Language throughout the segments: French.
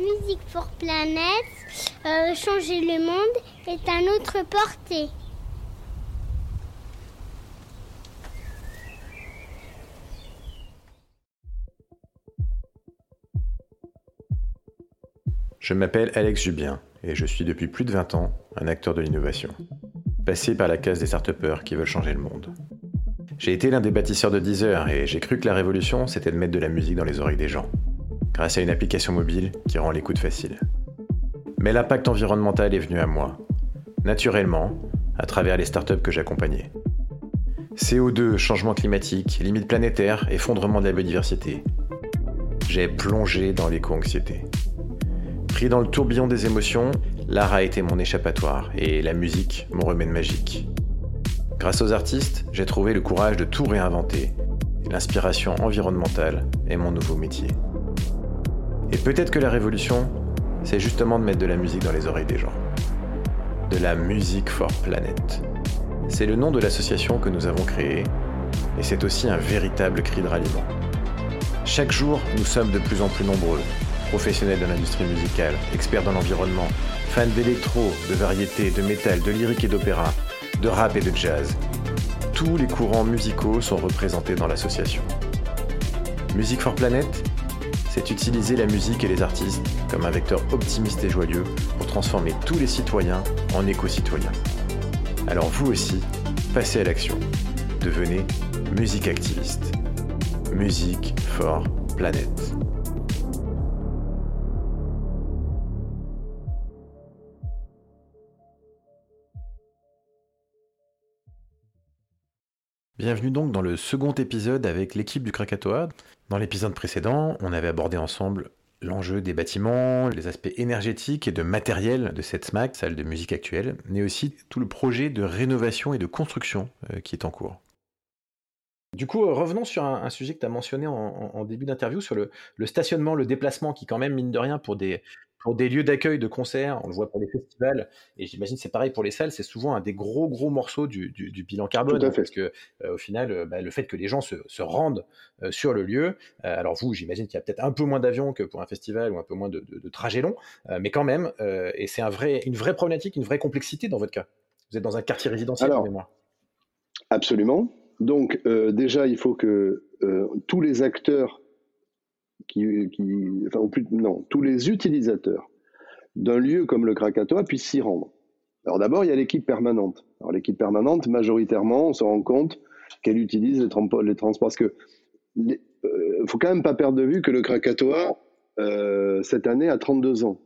Music for Planet, euh, changer le monde est à notre portée. Je m'appelle Alex Jubien et je suis depuis plus de 20 ans un acteur de l'innovation. Passé par la case des start qui veulent changer le monde. J'ai été l'un des bâtisseurs de Deezer et j'ai cru que la révolution c'était de mettre de la musique dans les oreilles des gens, grâce à une application mobile qui rend l'écoute facile. Mais l'impact environnemental est venu à moi, naturellement, à travers les startups que j'accompagnais. CO2, changement climatique, limites planétaires, effondrement de la biodiversité. J'ai plongé dans l'éco-anxiété. Pris dans le tourbillon des émotions, l'art a été mon échappatoire et la musique mon remède magique. Grâce aux artistes, j'ai trouvé le courage de tout réinventer. L'inspiration environnementale est mon nouveau métier. Et peut-être que la révolution, c'est justement de mettre de la musique dans les oreilles des gens. De la musique for planet. C'est le nom de l'association que nous avons créée, et c'est aussi un véritable cri de ralliement. Chaque jour, nous sommes de plus en plus nombreux professionnels de l'industrie musicale, experts dans l'environnement, fans d'électro, de variété, de métal, de lyrique et d'opéra, de rap et de jazz. Tous les courants musicaux sont représentés dans l'association. Music for Planet, c'est utiliser la musique et les artistes comme un vecteur optimiste et joyeux pour transformer tous les citoyens en éco-citoyens. Alors vous aussi, passez à l'action. Devenez musique activiste. Music for Planet. Bienvenue donc dans le second épisode avec l'équipe du Krakatoa. Dans l'épisode précédent, on avait abordé ensemble l'enjeu des bâtiments, les aspects énergétiques et de matériel de cette SMAC, salle de musique actuelle, mais aussi tout le projet de rénovation et de construction euh, qui est en cours. Du coup, euh, revenons sur un, sujet que tu as mentionné en, début d'interview, sur le, stationnement, le déplacement, qui quand même, mine de rien, pour des, pour des lieux d'accueil de concerts, on le voit pour les festivals, et j'imagine c'est pareil pour les salles, c'est souvent un des gros gros morceaux du, bilan carbone, hein, parce que euh, au final, euh, bah, le fait que les gens se, rendent euh, sur le lieu, alors vous, j'imagine qu'il y a peut-être un peu moins d'avions que pour un festival ou un peu moins de, trajets longs, mais quand même, et c'est un vrai, une vraie problématique, une vraie complexité dans votre cas. Vous êtes dans un quartier résidentiel, alors, moi. Absolument. Donc déjà, il faut que tous les acteurs qui, enfin, plus, non, tous les utilisateurs d'un lieu comme le Krakatoa puissent s'y rendre. Alors d'abord, il y a l'équipe permanente. Alors l'équipe permanente, majoritairement, on se rend compte qu'elle utilise les, transports. Parce que ne euh, faut quand même pas perdre de vue que le Krakatoa, euh, cette année, a 32 ans.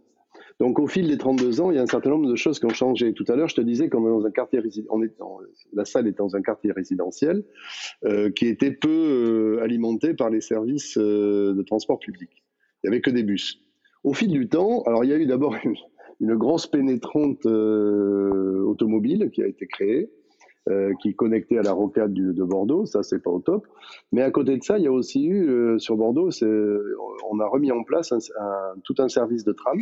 Donc au fil des 32 ans, il y a un certain nombre de choses qui ont changé. Tout à l'heure, je te disais qu'on est dans un quartier la salle est dans un quartier résidentiel euh, qui était peu euh, alimenté par les services euh, de transport public. Il n'y avait que des bus. Au fil du temps, alors il y a eu d'abord une, grosse pénétrante automobile qui a été créée. qui est connectée à la rocade de Bordeaux, ça c'est pas au top. Mais à côté de ça, il y a aussi eu sur Bordeaux, on a remis en place tout un service de tram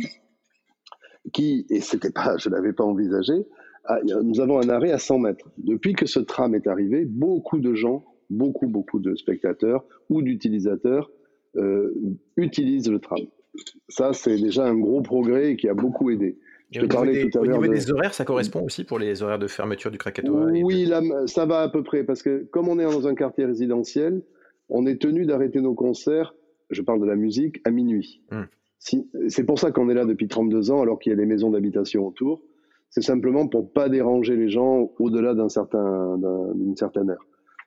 qui, et c'était pas, je l'avais pas envisagé, nous avons un arrêt à 100 mètres. Depuis que ce tram est arrivé, beaucoup de gens, beaucoup, beaucoup de spectateurs ou d'utilisateurs euh, utilisent le tram. Ça, c'est déjà un gros progrès qui a beaucoup aidé. Je te parlais des, tout à. Au niveau des horaires, ça correspond aussi pour les horaires de fermeture du Krakatoa Oui, là, ça va à peu près, parce que comme on est dans un quartier résidentiel, on est tenu d'arrêter nos concerts, je parle de la musique, à minuit. Hum c'est pour ça qu'on est là depuis 32 ans, alors qu'il y a des maisons d'habitation autour. C'est simplement pour pas déranger les gens au-delà d'un certain, d'une certaine heure.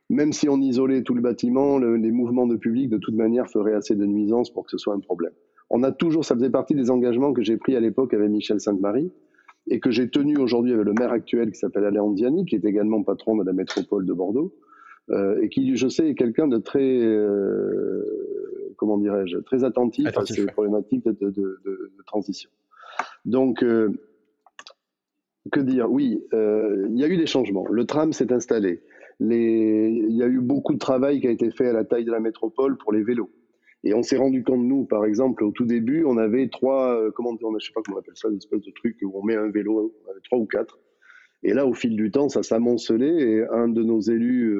Même si on isolait tout le bâtiment, les mouvements de public, de toute manière, feraient assez de nuisances pour que ce soit un problème. On a toujours, ça faisait partie des engagements que j'ai pris à l'époque avec Michel Sainte-Marie et que j'ai tenu aujourd'hui avec le maire actuel qui s'appelle Alain Diani, qui est également patron de la métropole de Bordeaux, euh, et qui, je sais, est quelqu'un de très, euh, comment dirais-je, très attentif, à ces problématiques de, transition. Donc, euh, que dire? Oui, euh, il y a eu des changements. Le tram s'est installé. Il y a eu beaucoup de travail qui a été fait à la taille de la métropole pour les vélos. Et on s'est rendu compte, nous, par exemple, au tout début, on avait trois, euh, comment dire, je sais pas comment on appelle ça, une espèce de truc où on met un vélo, on avait trois ou quatre. Et là, au fil du temps, ça s'amoncelait et un de nos élus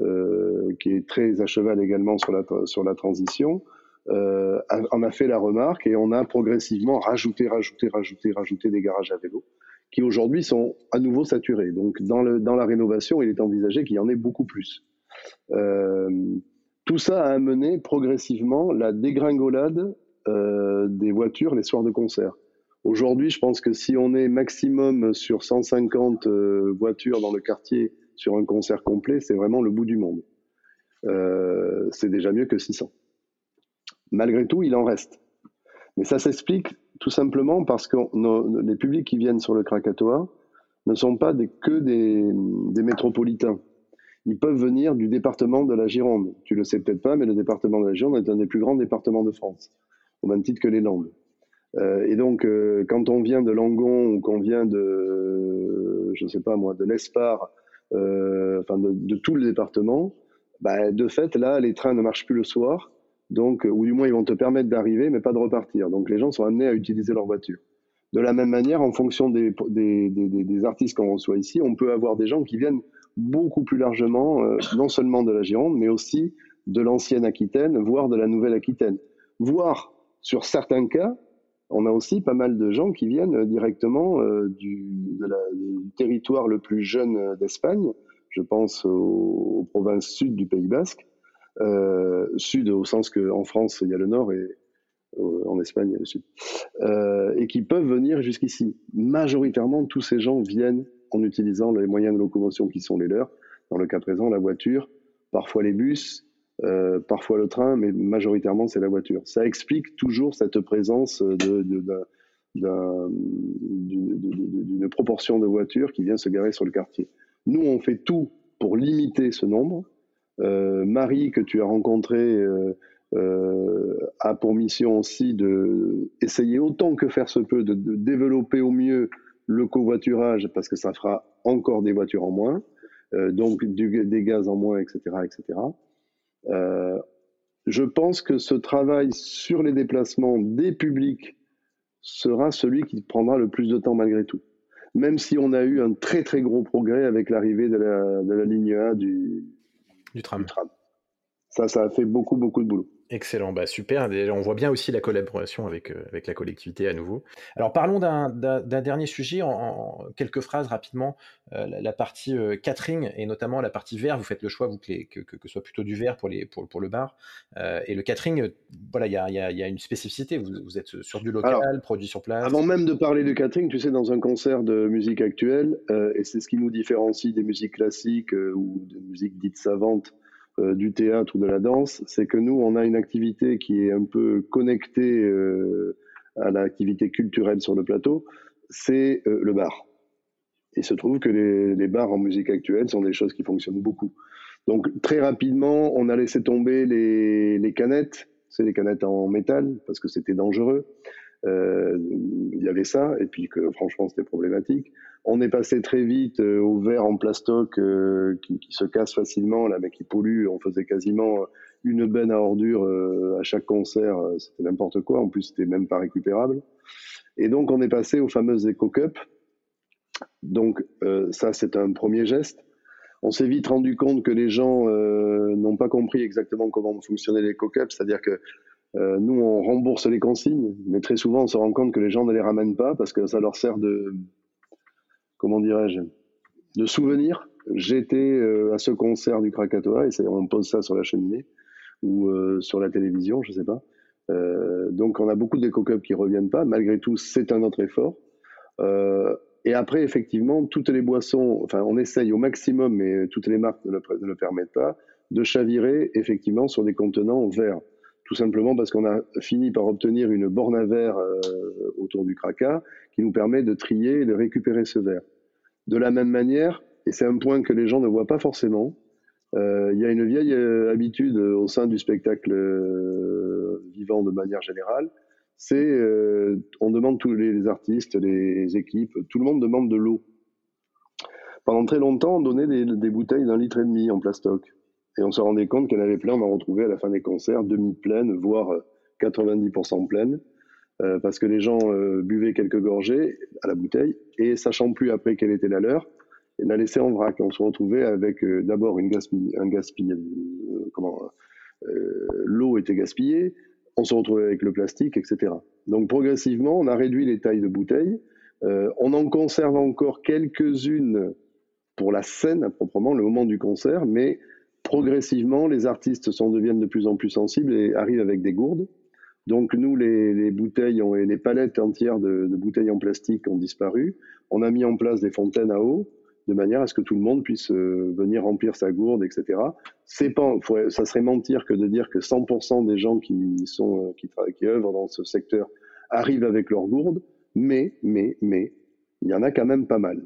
euh, qui est très à cheval également sur la, sur la transition, en a fait la remarque et on a progressivement rajouté, rajouté, rajouté, rajouté des garages à vélo qui aujourd'hui sont à nouveau saturés. Donc dans, le, dans la rénovation, il est envisagé qu'il y en ait beaucoup plus. Euh, tout ça a amené progressivement la dégringolade euh, des voitures les soirs de concert. Aujourd'hui, je pense que si on est maximum sur 150 euh, voitures dans le quartier sur un concert complet, c'est vraiment le bout du monde. Euh, c'est déjà mieux que 600. Malgré tout, il en reste. Mais ça s'explique tout simplement parce que les publics qui viennent sur le Krakatoa ne sont pas que des, métropolitains. Ils peuvent venir du département de la Gironde. Tu le sais peut-être pas, mais le département de la Gironde est un des plus grands départements de France, au même titre que les Landes. Euh, et donc, euh, quand on vient de Langon ou qu'on vient de, je sais pas moi, de l'Espar, euh, enfin de, tout le département, bah, de fait, là, les trains ne marchent plus le soir donc, ou du moins ils vont te permettre d'arriver, mais pas de repartir. Donc les gens sont amenés à utiliser leur voiture. De la même manière, en fonction des, artistes qu'on reçoit ici, on peut avoir des gens qui viennent beaucoup plus largement, non seulement de la Gironde, mais aussi de l'ancienne Aquitaine, voire de la nouvelle Aquitaine. Voire, sur certains cas, on a aussi pas mal de gens qui viennent directement euh, du, de territoire le plus jeune d'Espagne, je pense aux, provinces sud du Pays Basque, euh, sud au sens qu'en France, il y a le nord et euh, en Espagne, il y a le sud, euh, et qui peuvent venir jusqu'ici. Majoritairement, tous ces gens viennent en utilisant les moyens de locomotion qui sont les leurs, dans le cas présent, la voiture, parfois les bus, euh, parfois le train, mais majoritairement, c'est la voiture. Ça explique toujours cette présence de, de, d'une proportion de voitures qui vient se garer sur le quartier. Nous, on fait tout pour limiter ce nombre, euh, Marie, que tu as rencontrée, euh, euh, a pour mission aussi de autant que faire se peut de, développer au mieux le covoiturage parce que ça fera encore des voitures en moins, donc des gaz en moins, etc., etc. je pense que ce travail sur les déplacements des publics sera celui qui prendra le plus de temps malgré tout. Même si on a eu un très très gros progrès avec l'arrivée de la, de la ligne A du, du tram. Ça, ça a fait beaucoup, beaucoup de boulot. Excellent, bah super. On voit bien aussi la collaboration avec, euh, avec la collectivité à nouveau. Alors parlons d'un dernier sujet en, quelques phrases rapidement. Euh, la, partie euh, catering et notamment la partie verre. Vous faites le choix vous que, que, que, ce soit plutôt du verre pour, les, pour, pour le bar. et le catering, voilà, il y a, y, y a, une spécificité. Vous, êtes sur du local, produit sur place. Avant même de parler de catering, tu sais, dans un concert de musique actuelle, et c'est ce qui nous différencie des musiques classiques ou des musiques dites savantes euh, du théâtre ou de la danse, c'est que nous, on a une activité qui est un peu connectée euh, à l'activité culturelle sur le plateau, c'est euh, le bar. Il se trouve que les, bars en musique actuelle sont des choses qui fonctionnent beaucoup. Donc très rapidement, on a laissé tomber les, les canettes, c'est les canettes en métal, parce que c'était dangereux. Euh, il y avait ça, et puis que franchement c'était problématique. On est passé très vite euh, au verre en plastoc euh, qui, se casse facilement, là, mais qui pollue. On faisait quasiment une benne à ordures à chaque concert, c'était n'importe quoi. En plus, c'était même pas récupérable. Et donc, on est passé aux fameuses Eco Cup. Donc, ça, c'est un premier geste. On s'est vite rendu compte que les gens n'ont pas compris exactement comment fonctionnait l'Eco Cup, c'est-à-dire que euh, nous, on rembourse les consignes, mais très souvent, on se rend compte que les gens ne les ramènent pas parce que ça leur sert de, comment dirais-je, de souvenir. J'étais euh, à ce concert du Krakatoa et on pose ça sur la cheminée ou euh, sur la télévision, je sais pas. donc, on a beaucoup d'éco cups qui reviennent pas. Malgré tout, c'est un autre effort. et après, effectivement, toutes les boissons, enfin, on essaye au maximum, mais toutes les marques ne le, ne le permettent pas, de chavirer effectivement sur des contenants verts tout simplement parce qu'on a fini par obtenir une borne à verre euh, autour du craca qui nous permet de trier et de récupérer ce verre. De la même manière, et c'est un point que les gens ne voient pas forcément, euh, il y a une vieille euh, habitude au sein du spectacle vivant de manière générale, c'est on demande tous les, artistes, les équipes, tout le monde demande de l'eau. Pendant très longtemps, on donnait des, des bouteilles d'un litre et demi en plastoc. Et on se rendait compte qu'il y en avait plein, on en retrouvait à la fin des concerts, demi-pleines, voire 90% euh, pleines, euh, parce que les gens euh, buvaient quelques gorgées à la bouteille, et sachant plus après quelle était la leur, la laissaient en vrac. On se retrouvait avec d'abord une un gaspillage, comment, l'eau était gaspillée, on se retrouvait avec le plastique, etc. Donc progressivement, on a réduit les tailles de bouteilles. Euh, on en conserve encore quelques-unes pour la scène à proprement, le moment du concert, mais progressivement, les artistes sont, deviennent de plus en plus sensibles et arrivent avec des gourdes. Donc nous, les, bouteilles et les palettes entières de, bouteilles en plastique ont disparu. On a mis en place des fontaines à eau de manière à ce que tout le monde puisse euh, venir remplir sa gourde, etc. C'est pas, ça serait mentir que de dire que 100% des gens qui sont euh, qui, qui œuvrent dans ce secteur arrivent avec leur gourde, mais mais mais il y en a quand même pas mal.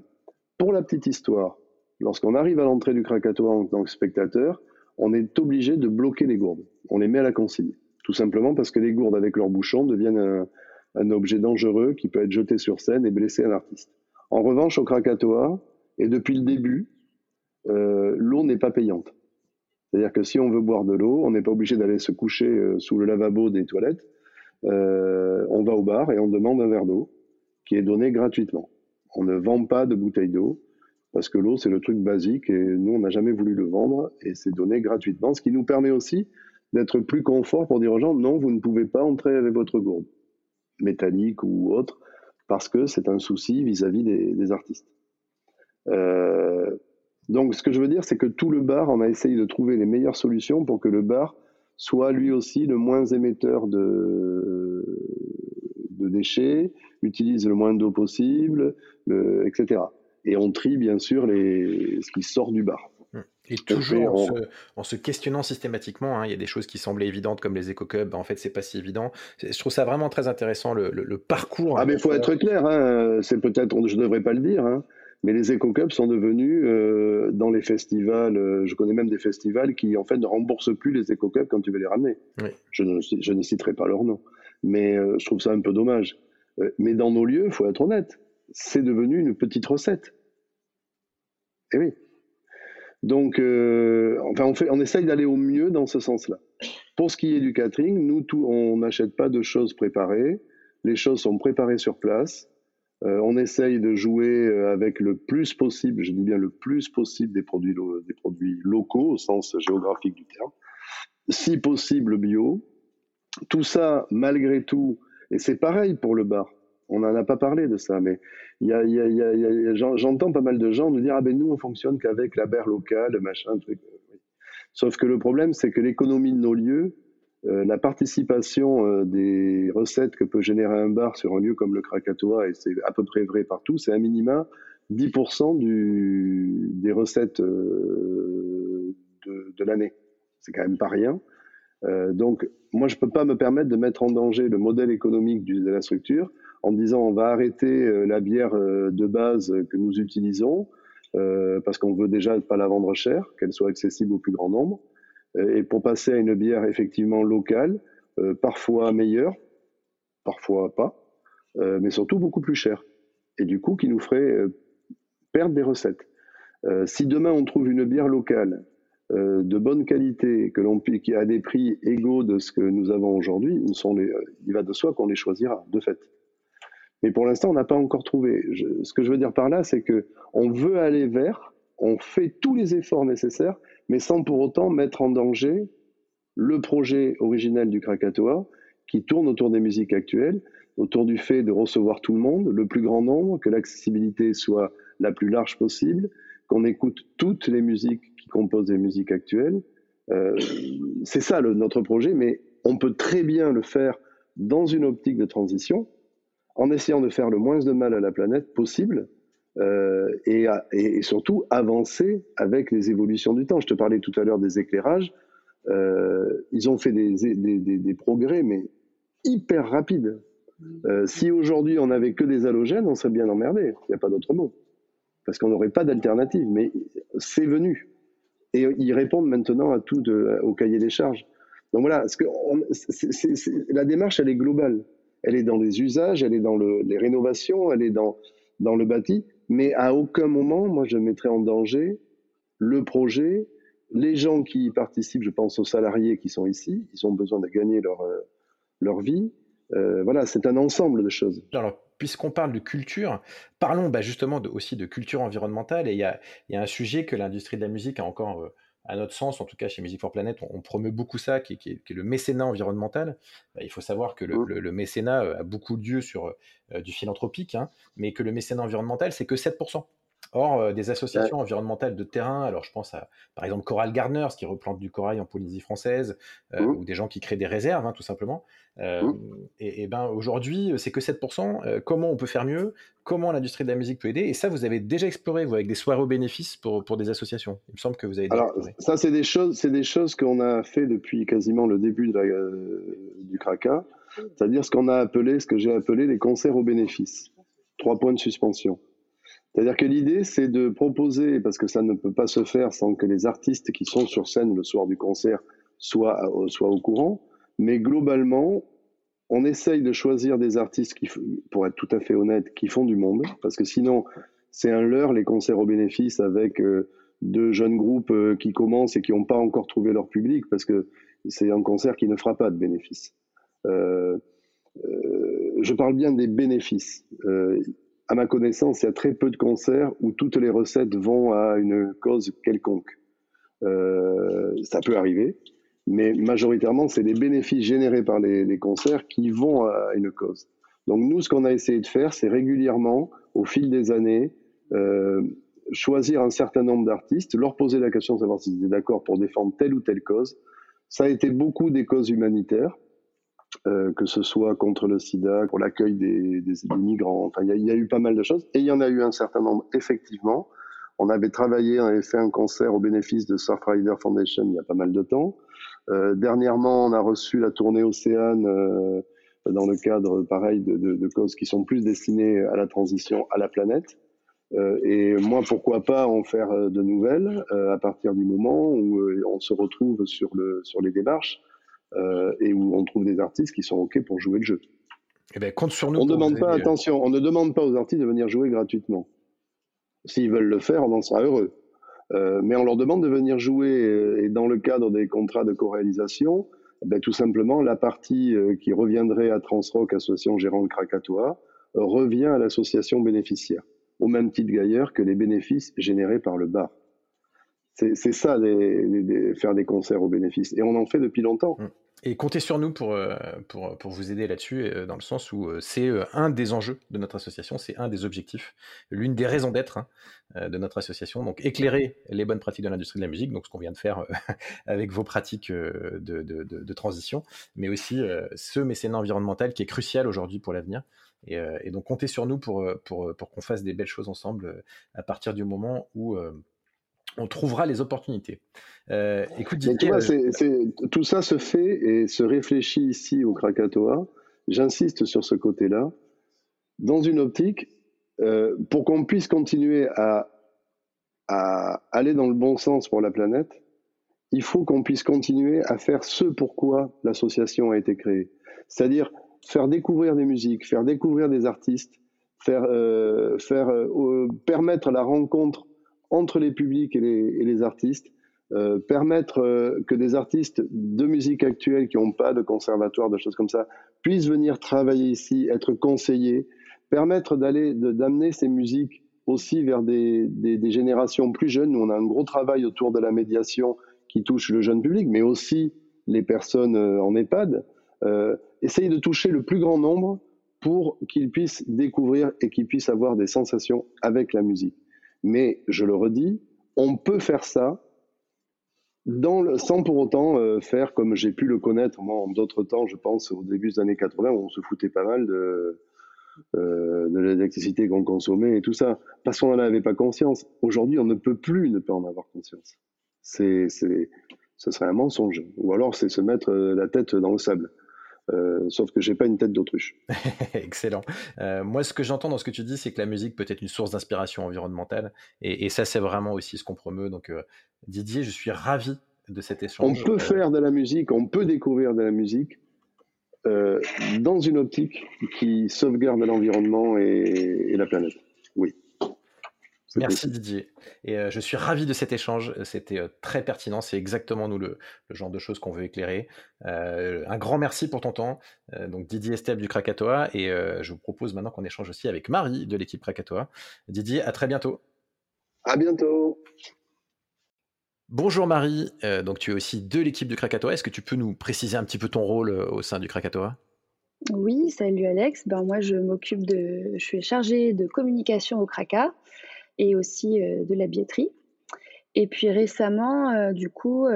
Pour la petite histoire, lorsqu'on arrive à l'entrée du Krakatoa en tant que spectateur, on est obligé de bloquer les gourdes. On les met à la consigne, tout simplement parce que les gourdes avec leurs bouchons deviennent un, objet dangereux qui peut être jeté sur scène et blesser un artiste. En revanche, au Krakatoa, et depuis le début, euh, l'eau n'est pas payante. C'est-à-dire que si on veut boire de l'eau, on n'est pas obligé d'aller se coucher euh, sous le lavabo des toilettes. Euh, on va au bar et on demande un verre d'eau qui est donné gratuitement. On ne vend pas de bouteille d'eau parce que l'eau, c'est le truc basique et nous, on n'a jamais voulu le vendre et c'est donné gratuitement, ce qui nous permet aussi d'être plus confort pour dire aux gens non, vous ne pouvez pas entrer avec votre gourde, métallique ou autre, parce que c'est un souci vis-à-vis des artistes. Euh, donc, ce que je veux dire, c'est que tout le bar, on a essayé de trouver les meilleures solutions pour que le bar soit lui aussi le moins émetteur de, de déchets, utilise le moins d'eau possible, etc. Et on trie bien sûr les, ce qui sort du bar. Et toujours en, se, questionnant systématiquement, hein, il y a des choses qui semblaient évidentes comme les éco-cubs, ben, en fait c'est pas si évident. Je trouve ça vraiment très intéressant le, parcours. Ah mais il faut être clair, hein, c'est peut-être, je ne devrais pas le dire, hein, mais les éco-cups sont devenus euh, dans les festivals, euh, je connais même des festivals qui en fait ne remboursent plus les éco-cups quand tu veux les ramener. Je, ne, je, ne, citerai pas leur nom, mais euh, je trouve ça un peu dommage. mais dans nos lieux, il faut être honnête, c'est devenu une petite recette. Eh oui. Donc, enfin, on, fait, on essaye d'aller au mieux dans ce sens-là. Pour ce qui est du catering, nous, on n'achète pas de choses préparées. Les choses sont préparées sur place. Euh, on essaye de jouer euh, avec le plus possible, je dis bien le plus possible, des produits, des produits locaux au sens géographique du terme, si possible bio. Tout ça, malgré tout, et c'est pareil pour le bar. On n'en a pas parlé de ça, mais j'entends pas mal de gens nous dire ah ben nous on fonctionne qu'avec la bière locale, machin, truc. Sauf que le problème c'est que l'économie de nos lieux euh, la participation euh, des recettes que peut générer un bar sur un lieu comme le Krakatoa, et c'est à peu près vrai partout, c'est un minima 10% du, des recettes euh, de, l'année. C'est quand même pas rien. donc, moi, je peux pas me permettre de mettre en danger le modèle économique de la structure en disant on va arrêter la bière de base que nous utilisons parce qu'on veut déjà pas la vendre cher, qu'elle soit accessible au plus grand nombre. Euh, et pour passer à une bière effectivement locale, euh, parfois meilleure, parfois pas, euh, mais surtout beaucoup plus chère. Et du coup, qui nous ferait perdre des recettes. si demain on trouve une bière locale de bonne qualité, que l'on qui a des prix égaux de ce que nous avons aujourd'hui, il va de soi qu'on les choisira, de fait. Mais pour l'instant, on n'a pas encore trouvé. ce que je veux dire par là, c'est que on veut aller vers, on fait tous les efforts nécessaires, mais sans pour autant mettre en danger le projet originel du Krakatoa, qui tourne autour des musiques actuelles, autour du fait de recevoir tout le monde, le plus grand nombre, que l'accessibilité soit la plus large possible, qu'on écoute toutes les musiques qui composent les musiques actuelles. Euh, c'est ça notre projet, mais on peut très bien le faire dans une optique de transition, en essayant de faire le moins de mal à la planète possible, euh, et, surtout avancer avec les évolutions du temps. Je te parlais tout à l'heure des éclairages. Euh, ils ont fait des, progrès, mais hyper rapides. Euh, si aujourd'hui on n'avait que des halogènes, on serait bien emmerdé. Il n'y a pas d'autre mot. Parce qu'on n'aurait pas d'alternative. Mais c'est venu. Et ils répondent maintenant à tout au cahier des charges. Donc voilà, que la démarche, elle est globale. Elle est dans les usages, elle est dans le, les rénovations, elle est dans, dans le bâti mais à aucun moment, moi, je mettrai en danger le projet. Les gens qui y participent, je pense aux salariés qui sont ici, ils ont besoin de gagner leur, euh, leur vie. Euh, voilà, c'est un ensemble de choses. Alors, puisqu'on parle de culture, parlons bah, justement aussi de culture environnementale. Et il y a, y a, un sujet que l'industrie de la musique a encore euh, à notre sens, en tout cas chez Music for Planet, on, promeut beaucoup ça, qui, est le mécénat environnemental. Bah, il faut savoir que le, mmh. mécénat a beaucoup lieu sur du philanthropique, hein, mais que le mécénat environnemental, c'est que 7%. Or, euh, des associations environnementales de terrain, alors je pense à par exemple Coral Gardeners qui replante du corail en Polynésie française, euh, mmh. ou des gens qui créent des réserves, hein, tout simplement. Euh, mmh. et, ben aujourd'hui, c'est que 7%. comment on peut faire mieux? Comment l'industrie de la musique peut aider? Et ça, vous avez déjà exploré, vous, avec des soirées aux bénéfices pour, pour des associations. Il me semble que vous avez déjà alors, Ça, c'est des choses, c'est des choses qu'on a fait depuis quasiment le début de la, du CRACA, c'est-à-dire ce qu'on a appelé, ce que j'ai appelé les concerts aux bénéfices. Trois points de suspension. C'est-à-dire que l'idée, c'est de proposer, parce que ça ne peut pas se faire sans que les artistes qui sont sur scène le soir du concert soient, euh, soient au courant, mais globalement, on essaye de choisir des artistes qui, pour être tout à fait honnête, qui font du monde, parce que sinon, c'est un leurre, les concerts au bénéfice avec euh, deux jeunes groupes euh, qui commencent et qui n'ont pas encore trouvé leur public, parce que c'est un concert qui ne fera pas de bénéfice. Euh, je parle bien des bénéfices à ma connaissance, il y a très peu de concerts où toutes les recettes vont à une cause quelconque. Euh, ça peut arriver, mais majoritairement, c'est les bénéfices générés par les, concerts qui vont à une cause. Donc nous, ce qu'on a essayé de faire, c'est régulièrement, au fil des années, euh, choisir un certain nombre d'artistes, leur poser la question de savoir s'ils étaient d'accord pour défendre telle ou telle cause. Ça a été beaucoup des causes humanitaires. Euh, que ce soit contre le sida, pour l'accueil des, des, migrants. Enfin, il y, a eu pas mal de choses. Et il y en a eu un certain nombre, effectivement. On avait travaillé, on avait fait un concert au bénéfice de Surfrider Foundation il y a pas mal de temps. Euh, dernièrement, on a reçu la tournée Océane euh, dans le cadre, pareil, de, de, de, causes qui sont plus destinées à la transition à la planète. Euh, et moi, pourquoi pas en faire de nouvelles à partir du moment où on se retrouve sur, le, sur les démarches euh, et où on trouve des artistes qui sont OK pour jouer le jeu. Eh ben, compte sur nous. On, demande pas, attention, on ne demande pas aux artistes de venir jouer gratuitement. S'ils veulent le faire, on en sera heureux. Euh, mais on leur demande de venir jouer, euh, et dans le cadre des contrats de co-réalisation, eh ben, tout simplement, la partie qui reviendrait à Transrock, association gérante Krakatoa, revient à l'association bénéficiaire, au même titre d'ailleurs que les bénéfices générés par le bar. C'est ça, faire des concerts aux bénéfices. Et on en fait depuis longtemps. Mmh. Et comptez sur nous pour, euh, pour, pour vous aider là-dessus, euh, dans le sens où euh, c'est un des enjeux de notre association, c'est un des objectifs, l'une des raisons d'être hein, de notre association. Donc éclairer les bonnes pratiques de l'industrie de la musique, donc ce qu'on vient de faire avec vos pratiques de, de, de, transition, mais aussi ce mécénat environnemental qui est crucial aujourd'hui pour l'avenir. Et, et, donc comptez sur nous pour, pour, pour qu'on fasse des belles choses ensemble à partir du moment où on trouvera les opportunités. Euh, écoute, euh, tout ça se fait et se réfléchit ici au Krakatoa. J'insiste sur ce côté-là, dans une optique euh, pour qu'on puisse continuer à, à, aller dans le bon sens pour la planète. Il faut qu'on puisse continuer à faire ce pourquoi l'association a été créée, c'est-à-dire faire découvrir des musiques, faire découvrir des artistes, faire, faire permettre la rencontre entre les publics et les, artistes, euh, permettre euh, que des artistes de musique actuelle qui n'ont pas de conservatoire, de choses comme ça, puissent venir travailler ici, être conseillés, permettre d'aller, d'amener ces musiques aussi vers des, générations plus jeunes. Nous, on a un gros travail autour de la médiation qui touche le jeune public, mais aussi les personnes euh, en EHPAD. essayer de toucher le plus grand nombre pour qu'ils puissent découvrir et qu'ils puissent avoir des sensations avec la musique. Mais je le redis, on peut faire ça dans le, sans pour autant euh, faire comme j'ai pu le connaître moi en d'autres temps, je pense au début des années 80 où on se foutait pas mal de, euh, de l'électricité qu'on consommait et tout ça, parce qu'on n'en avait pas conscience. Aujourd'hui, on ne peut plus ne pas en avoir conscience. C'est, c'est, ce serait un mensonge. Ou alors c'est se mettre la tête dans le sable. Euh, sauf que j'ai pas une tête d'autruche. Excellent. Euh, moi, ce que j'entends dans ce que tu dis, c'est que la musique peut être une source d'inspiration environnementale, et, ça, c'est vraiment aussi ce qu'on promeut. Donc, euh, Didier, je suis ravi de cet échange. On peut faire de la musique, on peut découvrir de la musique dans une optique qui sauvegarde l'environnement et la planète. Oui. Merci Didier. Et euh, je suis ravi de cet échange. C'était euh, très pertinent. C'est exactement nous le, genre de choses qu'on veut éclairer. Euh, un grand merci pour ton temps. donc Didier Esteb du Krakatoa. Et je vous propose maintenant qu'on échange aussi avec Marie de l'équipe Krakatoa. Didier, à très bientôt. À bientôt. Bonjour Marie, donc tu es aussi de l'équipe du Krakatoa. Est-ce que tu peux nous préciser un petit peu ton rôle au sein du Krakatoa? Oui, salut Alex. Ben, moi, je m'occupe de. Je suis chargée de communication au Kraka et aussi de la billetterie. Et puis récemment, du coup,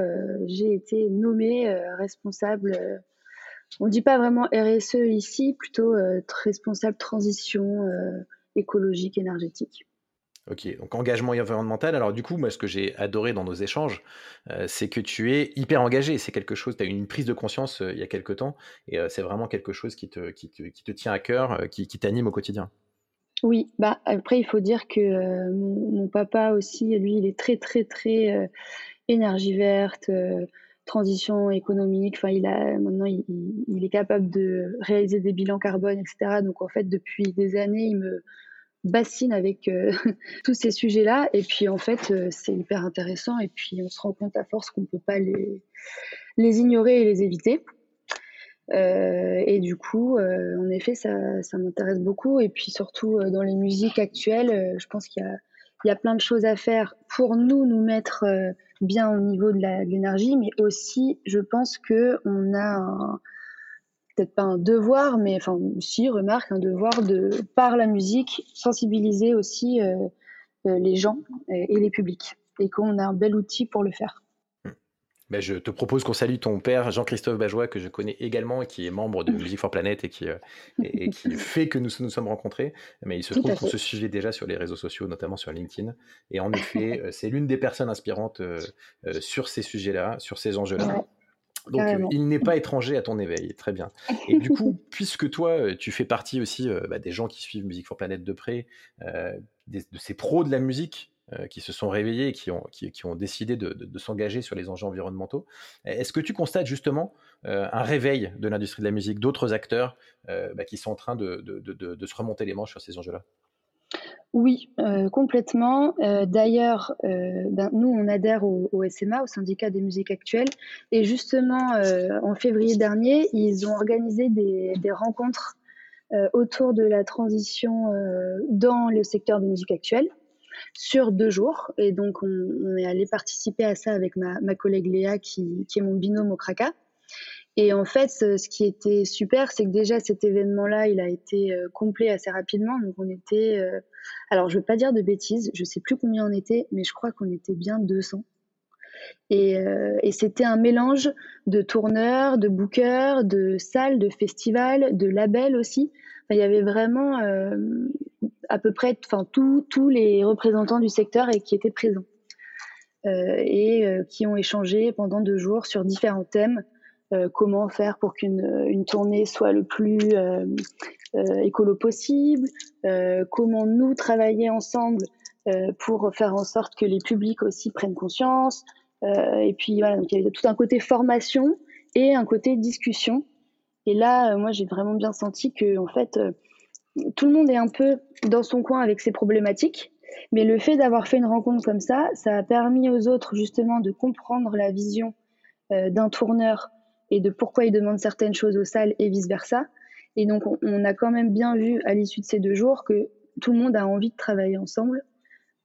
j'ai été nommée responsable on ne dit pas vraiment RSE ici, plutôt euh, responsable transition euh, écologique, énergétique. Ok, donc engagement environnemental. Alors du coup, moi, ce que j'ai adoré dans nos échanges, euh, c'est que tu es hyper engagé. C'est quelque chose, tu as eu une prise de conscience il y a quelque temps, et c'est vraiment quelque chose qui te, qui te, tient à cœur, qui, t'anime au quotidien. Oui, bah après, il faut dire que mon, papa aussi, lui, il est très, très, très énergie verte transition économique. Enfin, il a maintenant, il, est capable de réaliser des bilans carbone, etc. Donc, en fait, depuis des années, il me bassine avec euh, tous ces sujets-là. Et puis, en fait, euh, c'est hyper intéressant. Et puis, on se rend compte à force qu'on ne peut pas les, les ignorer et les éviter. Euh, et du coup, en effet, ça, ça m'intéresse beaucoup. Et puis, surtout dans les musiques actuelles, je pense qu'il y y a plein de choses à faire pour nous nous mettre euh, bien au niveau de l'énergie, mais aussi je pense que on a peut-être pas un devoir, mais enfin si remarque un devoir de par la musique sensibiliser aussi euh, euh, les gens et les publics, et qu'on a un bel outil pour le faire. Ben, je te propose qu'on salue ton père, Jean-Christophe Bajois, que je connais également et qui est membre de Music for Planet et qui, euh, et, qui fait que nous nous sommes rencontrés. Mais il se trouve qu'on se suivait déjà sur les réseaux sociaux, notamment sur LinkedIn. Et en effet, euh, c'est l'une des personnes inspirantes euh, sur ces sujets-là, sur ces enjeux-là. Donc, il n'est pas étranger à ton éveil, très bien. Et du coup, puisque toi, tu fais partie aussi bah, des gens qui suivent Music for Planet de près, de ces pros de la musique, euh, qui se sont réveillés qui ont, qui, ont décidé de, s'engager sur les enjeux environnementaux. Est-ce que tu constates justement euh, un réveil de l'industrie de la musique, d'autres acteurs euh, bah, qui sont en train de, se remonter les manches sur ces enjeux-là? Oui, complètement. D'ailleurs, ben, nous, on adhère au, SMA, au syndicat des musiques actuelles. Et justement, en février dernier, ils ont organisé des, des rencontres autour de la transition dans le secteur des musiques actuelles sur deux jours. Et donc, on, est allé participer à ça avec ma, collègue Léa, qui, est mon binôme au Kraka. Et en fait, ce, qui était super, c'est que déjà cet événement-là, il a été euh, complet assez rapidement. Donc, on était, euh, alors je veux pas dire de bêtises, je sais plus combien on était, mais je crois qu'on était bien 200. Et, euh, et c'était un mélange de tourneurs, de bookers, de salles, de festivals, de labels aussi. il y avait vraiment à peu près enfin, tous les représentants du secteur et qui étaient présents euh, et euh, qui ont échangé pendant deux jours sur différents thèmes. Euh, comment faire pour qu'une une tournée soit le plus écolo possible, comment nous travailler ensemble pour faire en sorte que les publics aussi prennent conscience. et puis voilà, donc il y avait tout un côté formation et un côté discussion. Et là, moi, j'ai vraiment bien senti que en fait, tout le monde est un peu dans son coin avec ses problématiques. Mais le fait d'avoir fait une rencontre comme ça, ça a permis aux autres justement de comprendre la vision euh, d'un tourneur et de pourquoi il demande certaines choses aux salles et vice-versa. Et donc on, a quand même bien vu à l'issue de ces deux jours que tout le monde a envie de travailler ensemble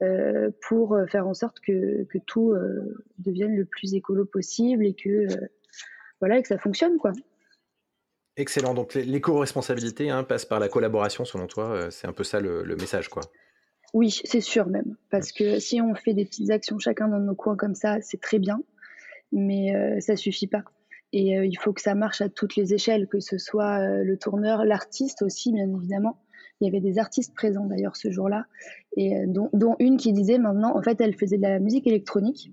euh, pour faire en sorte que, tout euh, devienne le plus écolo possible et que, voilà, et que ça fonctionne. quoi. Excellent. Donc l'éco-responsabilité hein, passe par la collaboration, selon toi. Euh, c'est un peu ça le, message, quoi. Oui, c'est sûr même. Parce que si on fait des petites actions chacun dans nos coins comme ça, c'est très bien. Mais euh, ça suffit pas. Et euh, il faut que ça marche à toutes les échelles, que ce soit le tourneur, l'artiste aussi, bien évidemment. Il y avait des artistes présents d'ailleurs ce jour-là, et dont, dont, une qui disait maintenant, en fait, elle faisait de la musique électronique.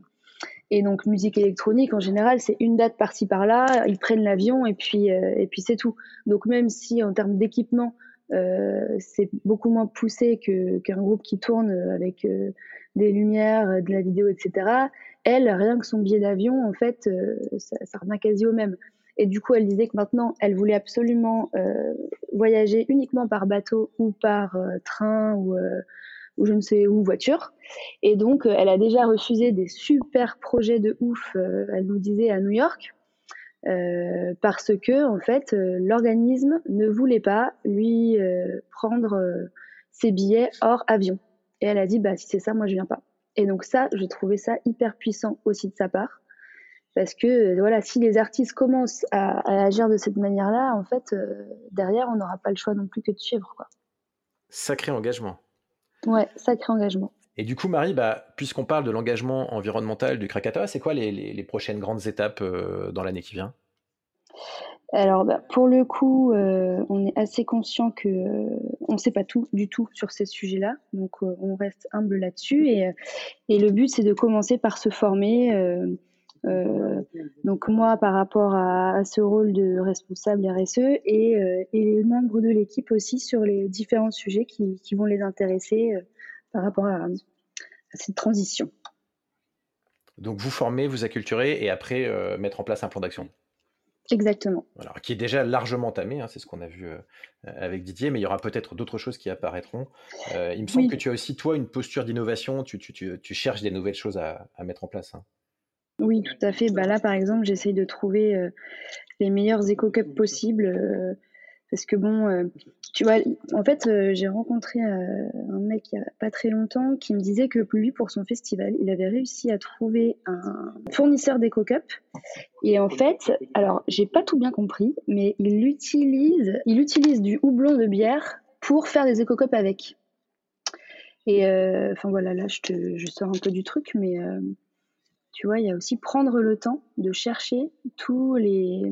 Et donc musique électronique en général, c'est une date par-ci par-là, ils prennent l'avion et puis euh, et puis c'est tout. Donc même si en termes d'équipement euh, c'est beaucoup moins poussé que qu'un groupe qui tourne avec euh, des lumières, de la vidéo, etc. Elle, rien que son billet d'avion, en fait, ça, ça, revient quasi au même. Et du coup, elle disait que maintenant, elle voulait absolument voyager uniquement par bateau ou par train ou ou je ne sais où voiture. Et donc, euh, elle a déjà refusé des super projets de ouf, euh, elle nous disait à New York, euh, parce que en fait, l'organisme ne voulait pas lui prendre ses billets hors avion. Et elle a dit, bah si c'est ça, moi je viens pas. Et donc ça, je trouvais ça hyper puissant aussi de sa part. Parce que voilà, si les artistes commencent à, agir de cette manière-là, en fait, derrière, on n'aura pas le choix non plus que de suivre. Quoi. Sacré engagement. Ouais, sacré engagement. Et du coup, Marie, bah, puisqu'on parle de l'engagement environnemental du Krakatoa, c'est quoi les, prochaines grandes étapes euh, dans l'année qui vient? Alors, bah, pour le coup, euh, on est assez conscient que euh, on ne sait pas tout du tout sur ces sujets-là, donc on reste humble là-dessus. Et, et, le but, c'est de commencer par se former. Donc moi, par rapport à, ce rôle de responsable RSE, et, et les membres de l'équipe aussi sur les différents sujets qui, qui vont les intéresser par rapport à, cette transition. Donc vous formez, vous acculturez et après euh, mettre en place un plan d'action. Exactement. Alors, qui est déjà largement entamé, hein, c'est ce qu'on a vu euh, avec Didier, mais il y aura peut-être d'autres choses qui apparaîtront. Euh, il me semble que tu as aussi, toi, une posture d'innovation, tu, cherches des nouvelles choses à, mettre en place. Hein. Oui, tout à fait. Bah là, par exemple, j'essaye de trouver les meilleurs éco-cups possibles parce que bon, euh, tu vois, en fait, euh, j'ai rencontré euh, un mec il y a pas très longtemps qui me disait que lui, pour son festival, il avait réussi à trouver un fournisseur d'éco cup. Et en fait, alors, j'ai pas tout bien compris, mais il utilise, il utilise du houblon de bière pour faire des éco cups avec. Et enfin voilà, là, je, te, je sors un peu du truc, mais tu vois, il y a aussi prendre le temps de chercher tous les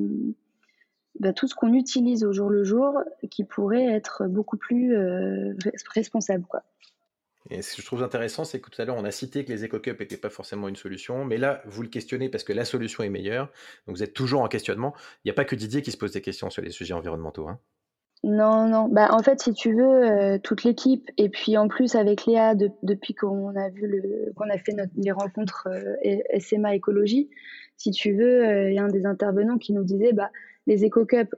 bah, tout ce qu'on utilise au jour le jour qui pourrait être beaucoup plus euh, responsable. Quoi. Et ce que je trouve intéressant, c'est que tout à l'heure, on a cité que les éco-cups n'étaient pas forcément une solution, mais là, vous le questionnez parce que la solution est meilleure, donc vous êtes toujours en questionnement. Il n'y a pas que Didier qui se pose des questions sur les sujets environnementaux. Hein. Non, non. Bah, en fait, si tu veux, euh, toute l'équipe, et puis en plus avec Léa, depuis qu'on a vu qu'on a fait les rencontres euh, SMA écologie, si tu veux, il y a un des intervenants qui nous disait, bah, les éco-cups,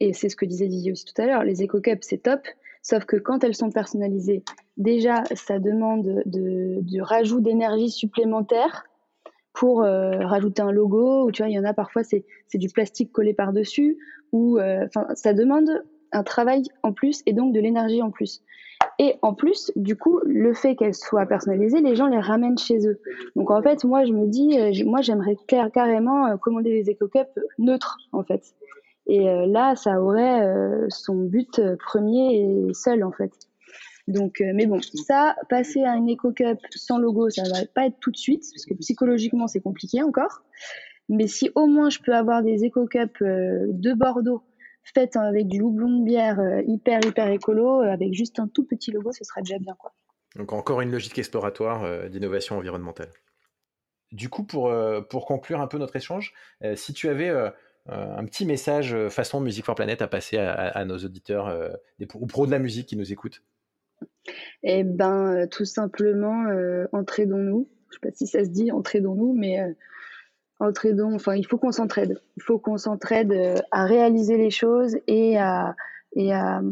et c'est ce que disait Didier aussi tout à l'heure, les éco-cups, c'est top, sauf que quand elles sont personnalisées, déjà, ça demande de, du rajout d'énergie supplémentaire pour euh, rajouter un logo, ou tu vois, il y en a parfois, c'est du plastique collé par-dessus, ou euh, enfin, ça demande un travail en plus et donc de l'énergie en plus. Et en plus, du coup, le fait qu'elles soient personnalisées, les gens les ramènent chez eux. Donc en fait, moi, je me dis, euh, moi, j'aimerais carrément commander des éco-cups neutres, en fait. Et euh, là, ça aurait euh, son but euh, premier et seul, en fait. Donc, mais bon, ça, passer à une Eco-Cup sans logo, ça va pas être tout de suite, parce que psychologiquement, c'est compliqué encore. Mais si au moins je peux avoir des Eco-Cup de Bordeaux faites avec du houblon de bière hyper, hyper écolo, avec juste un tout petit logo, ce sera déjà bien, quoi. Donc encore une logique exploratoire d'innovation environnementale. Du coup, pour, pour conclure un peu notre échange, si tu avais euh, un petit message euh, façon Musique for Planet à passer à, nos auditeurs, euh, des, aux pros de la musique qui nous écoutent? Eh ben, tout simplement, entraidons-nous. Je ne sais pas si ça se dit, entraidons-nous, mais entraidons. Enfin, il faut qu'on s'entraide. Il faut qu'on s'entraide à réaliser les choses et à, et à,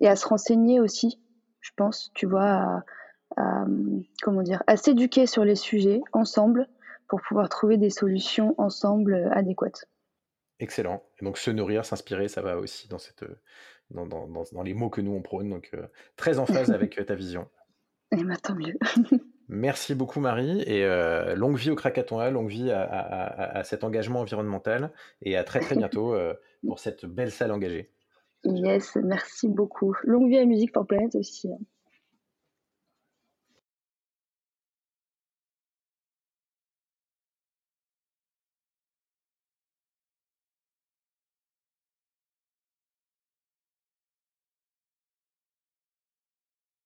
et à se renseigner aussi. Je pense, tu vois, à comment dire, à s'éduquer sur les sujets ensemble pour pouvoir trouver des solutions ensemble adéquates. Excellent. Et donc se nourrir, s'inspirer, ça va aussi dans, cette, dans, dans, dans, les mots que nous on prône. Donc euh, très en phase avec euh, ta vision. Et eh ben, tant mieux. Merci beaucoup Marie et euh, longue vie au Krakatoa, longue vie à, à, cet engagement environnemental et à très très bientôt pour cette belle salle engagée. Yes, merci beaucoup. Longue vie à Musique pour Planète aussi. Hein.